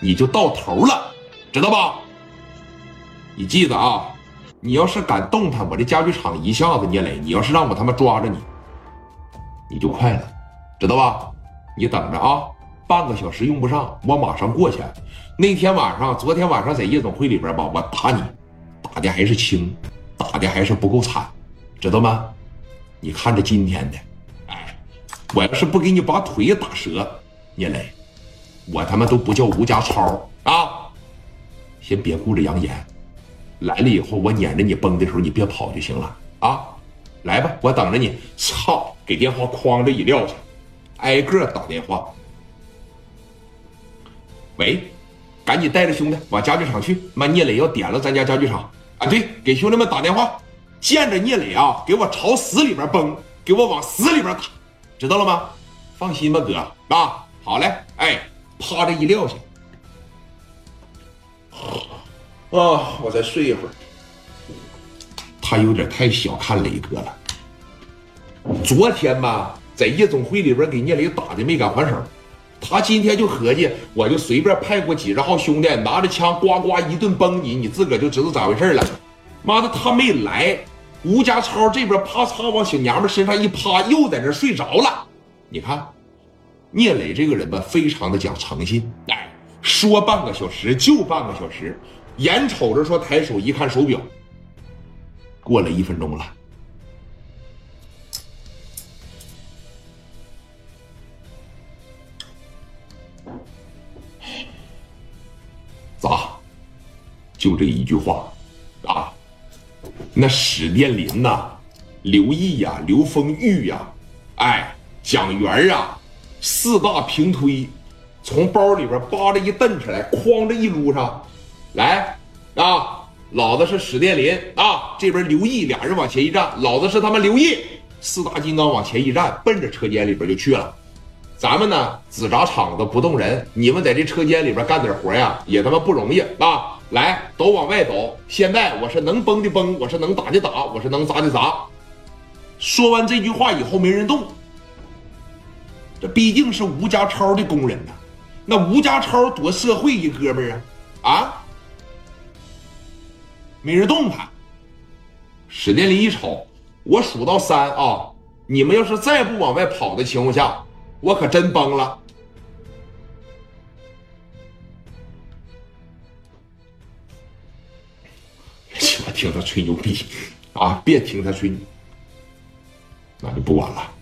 你就到头了，知道吧？你记得啊，你要是敢动弹，我这家具厂一下子聂磊，你要是让我他妈抓着你，你就快了，知道吧？你等着啊，半个小时用不上，我马上过去。那天晚上，昨天晚上在夜总会里边吧，我打你，打的还是轻，打的还是不够惨，知道吗？你看着今天的，哎，我要是不给你把腿打折，聂磊，我他妈都不叫吴家超啊！先别顾着扬言，来了以后我撵着你崩的时候，你别跑就行了啊！来吧，我等着你。操，给电话哐着一撂下，挨个打电话。喂，赶紧带着兄弟往家具厂去，妈聂磊要点了咱家家具厂啊！对，给兄弟们打电话。见着聂磊啊，给我朝死里边崩，给我往死里边打，知道了吗？放心吧，哥啊，好嘞，哎，趴着一撂下，啊，我再睡一会儿。他有点太小看磊哥了。昨天吧，在夜总会里边给聂磊打的没敢还手，他今天就合计，我就随便派过几十号兄弟，拿着枪呱呱一顿崩你，你自个就知道咋回事了。妈的，他没来。吴家超这边啪嚓往小娘们身上一趴，又在这睡着了。你看，聂磊这个人吧，非常的讲诚信。哎，说半个小时就半个小时，眼瞅着说抬手一看手表，过了一分钟了。咋？就这一句话啊？那史殿林呐，刘毅呀，刘丰玉呀，哎，蒋元啊，四大平推，从包里边扒着一蹬出来，哐着一撸上，来啊，老子是史殿林啊，这边刘毅俩人往前一站，老子是他妈刘毅，四大金刚往前一站，奔着车间里边就去了。咱们呢，只砸场子不动人，你们在这车间里边干点活呀，也他妈不容易啊。来，都往外走！现在我是能崩的崩，我是能打的打，我是能砸的砸。说完这句话以后，没人动。这毕竟是吴家超的工人呐，那吴家超多社会一哥们儿啊啊！没人动他。史殿林一瞅，我数到三啊，你们要是再不往外跑的情况下，我可真崩了。听他吹牛逼啊！别听他吹，那就不管了，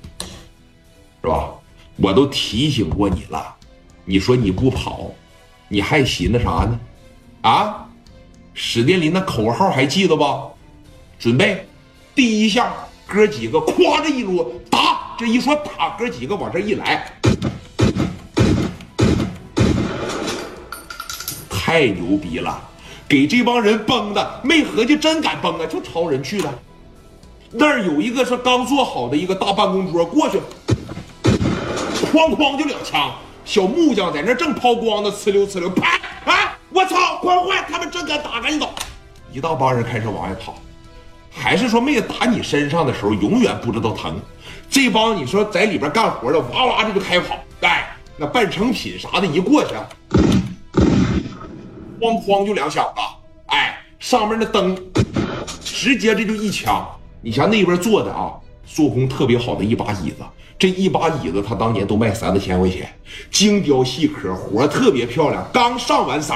是吧？我都提醒过你了，你说你不跑，你还寻思啥呢？啊！史殿林那口号还记得不？准备，第一下，哥几个咵这一撸打，这一说打，哥几个往这一来，太牛逼了！给这帮人崩的，没合计真敢崩啊，就朝人去了。那儿有一个是刚做好的一个大办公桌，过去，哐哐就两枪。小木匠在那正抛光呢，呲溜呲溜，啪！哎，我操，快坏！他们真敢打，赶紧走！一大帮人开始往外跑。还是说没有打你身上的时候，永远不知道疼。这帮你说在里边干活的，哇哇的就开跑。哎，那半成品啥的，一过去。哐哐就两响子，哎，上面那灯直接这就一枪。你像那边坐的啊，做工特别好的一把椅子，这一把椅子他当年都卖三四千块钱，精雕细刻，活特别漂亮。刚上完色